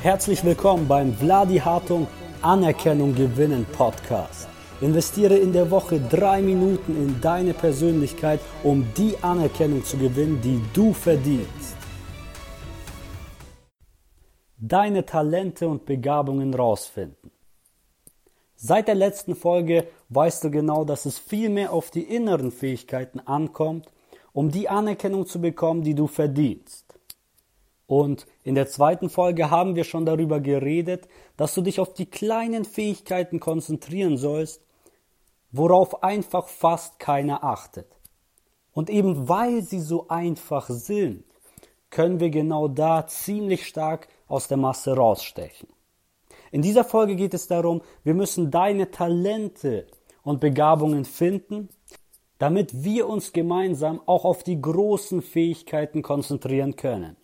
Herzlich willkommen beim Vladi Hartung Anerkennung gewinnen Podcast. Investiere in der Woche drei Minuten in deine Persönlichkeit, um die Anerkennung zu gewinnen, die du verdienst. Deine Talente und Begabungen rausfinden. Seit der letzten Folge weißt du genau, dass es viel mehr auf die inneren Fähigkeiten ankommt, um die Anerkennung zu bekommen, die du verdienst. Und in der zweiten Folge haben wir schon darüber geredet, dass du dich auf die kleinen Fähigkeiten konzentrieren sollst, worauf einfach fast keiner achtet. Und eben weil sie so einfach sind, können wir genau da ziemlich stark aus der Masse rausstechen. In dieser Folge geht es darum, wir müssen deine Talente und Begabungen finden, damit wir uns gemeinsam auch auf die großen Fähigkeiten konzentrieren können.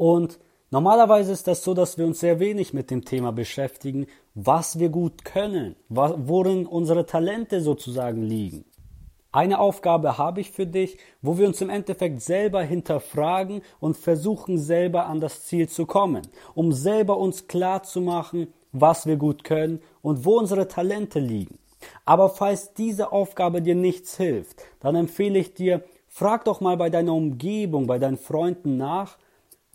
Und normalerweise ist das so, dass wir uns sehr wenig mit dem Thema beschäftigen, was wir gut können, worin unsere Talente sozusagen liegen. Eine Aufgabe habe ich für dich, wo wir uns im Endeffekt selber hinterfragen und versuchen selber an das Ziel zu kommen, um selber uns klar zu machen, was wir gut können und wo unsere Talente liegen. Aber falls diese Aufgabe dir nichts hilft, dann empfehle ich dir, frag doch mal bei deiner Umgebung, bei deinen Freunden nach,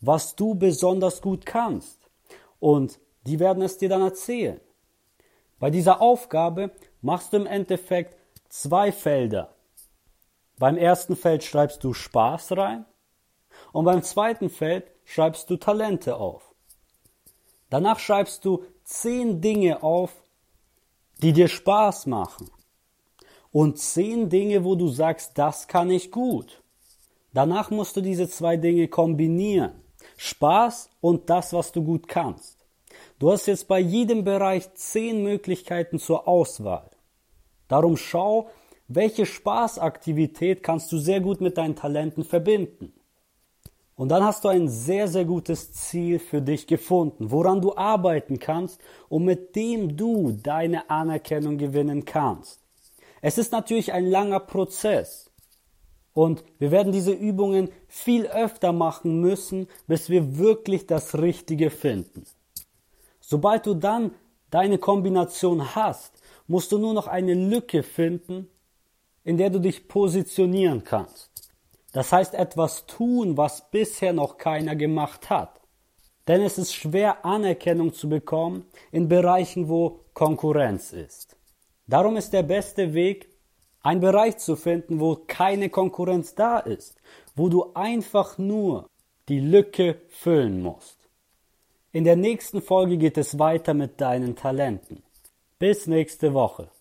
was du besonders gut kannst. Und die werden es dir dann erzählen. Bei dieser Aufgabe machst du im Endeffekt zwei Felder. Beim ersten Feld schreibst du Spaß rein und beim zweiten Feld schreibst du Talente auf. Danach schreibst du zehn Dinge auf, die dir Spaß machen und zehn Dinge, wo du sagst, das kann ich gut. Danach musst du diese zwei Dinge kombinieren. Spaß und das, was du gut kannst. Du hast jetzt bei jedem Bereich zehn Möglichkeiten zur Auswahl. Darum schau, welche Spaßaktivität kannst du sehr gut mit deinen Talenten verbinden. Und dann hast du ein sehr, sehr gutes Ziel für dich gefunden, woran du arbeiten kannst und mit dem du deine Anerkennung gewinnen kannst. Es ist natürlich ein langer Prozess. Und wir werden diese Übungen viel öfter machen müssen, bis wir wirklich das Richtige finden. Sobald du dann deine Kombination hast, musst du nur noch eine Lücke finden, in der du dich positionieren kannst. Das heißt etwas tun, was bisher noch keiner gemacht hat. Denn es ist schwer Anerkennung zu bekommen in Bereichen, wo Konkurrenz ist. Darum ist der beste Weg, ein Bereich zu finden, wo keine Konkurrenz da ist, wo du einfach nur die Lücke füllen musst. In der nächsten Folge geht es weiter mit deinen Talenten. Bis nächste Woche.